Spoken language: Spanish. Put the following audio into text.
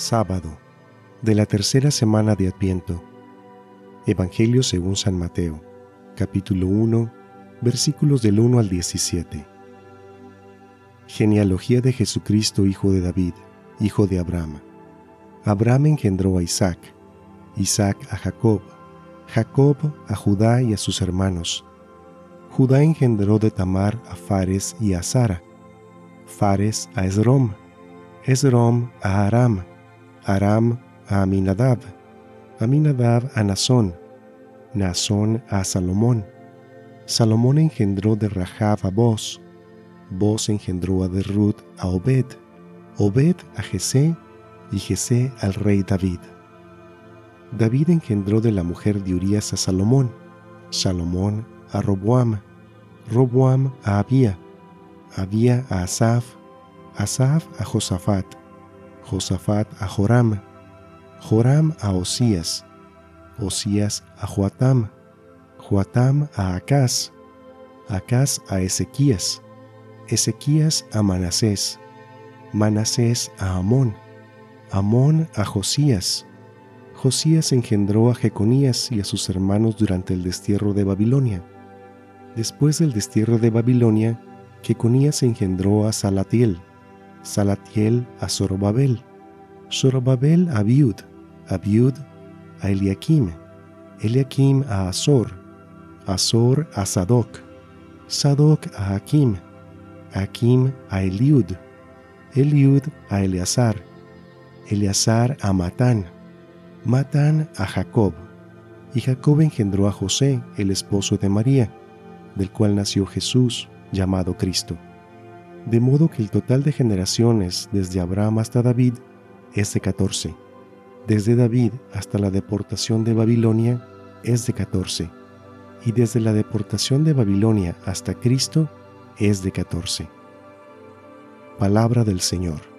Sábado de la tercera semana de Adviento. Evangelio según San Mateo, capítulo 1, versículos del 1 al 17. Genealogía de Jesucristo, hijo de David, hijo de Abraham. Abraham engendró a Isaac, Isaac a Jacob, Jacob a Judá y a sus hermanos. Judá engendró de Tamar a Fares y a Sara, Fares a Esrom, Esrom a Aram, Aram a Aminadab, Aminadab a Nazón, Nazón a Salomón. Salomón engendró de Rahab a Boz, Boz engendró a de Ruth a Obed, Obed a Jesé y Jesé al rey David. David engendró de la mujer de Urías a Salomón, Salomón a Roboam, Roboam a Abía, Abía a Asaf, Asaf a Josafat, Josafat a Joram, Joram a Osías, Osías a Joatam, Joatam a Acaz, Acaz a Ezequías, Ezequías a Manasés, Manasés a Amón, Amón a Josías. Josías engendró a Jeconías y a sus hermanos durante el destierro de Babilonia. Después del destierro de Babilonia, Jeconías engendró a Salatiel, Salatiel a Zorobabel, Zorobabel a Abiud, Abiud a Eliakim, Eliakim a Azor, Azor a Sadoc, Sadoc a Hakim, Hakim a Eliud, Eliud a Eleazar, Eleazar a Matán, Matán a Jacob, y Jacob engendró a José, el esposo de María, del cual nació Jesús, llamado Cristo de modo que el total de generaciones desde Abraham hasta David es de 14. Desde David hasta la deportación de Babilonia es de 14. Y desde la deportación de Babilonia hasta Cristo es de 14. Palabra del Señor.